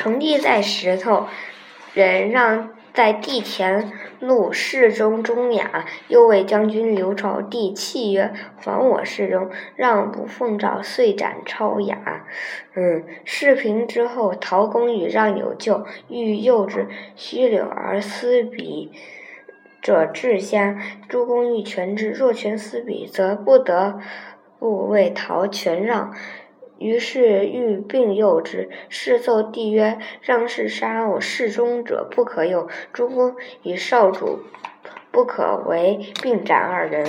成帝在石头，人让在地田路侍中中雅，又谓将军刘朝。帝泣曰：“还我侍中，让不奉诏，遂斩超雅。”嗯，事平之后，陶公与让有旧，欲诱之，须柳而思彼者至下。诸公欲全之，若全思彼，则不得不为陶全让。于是欲并诱之，是奏帝曰：“让是杀我侍中者，不可诱。诸公以少主，不可为并斩二人。”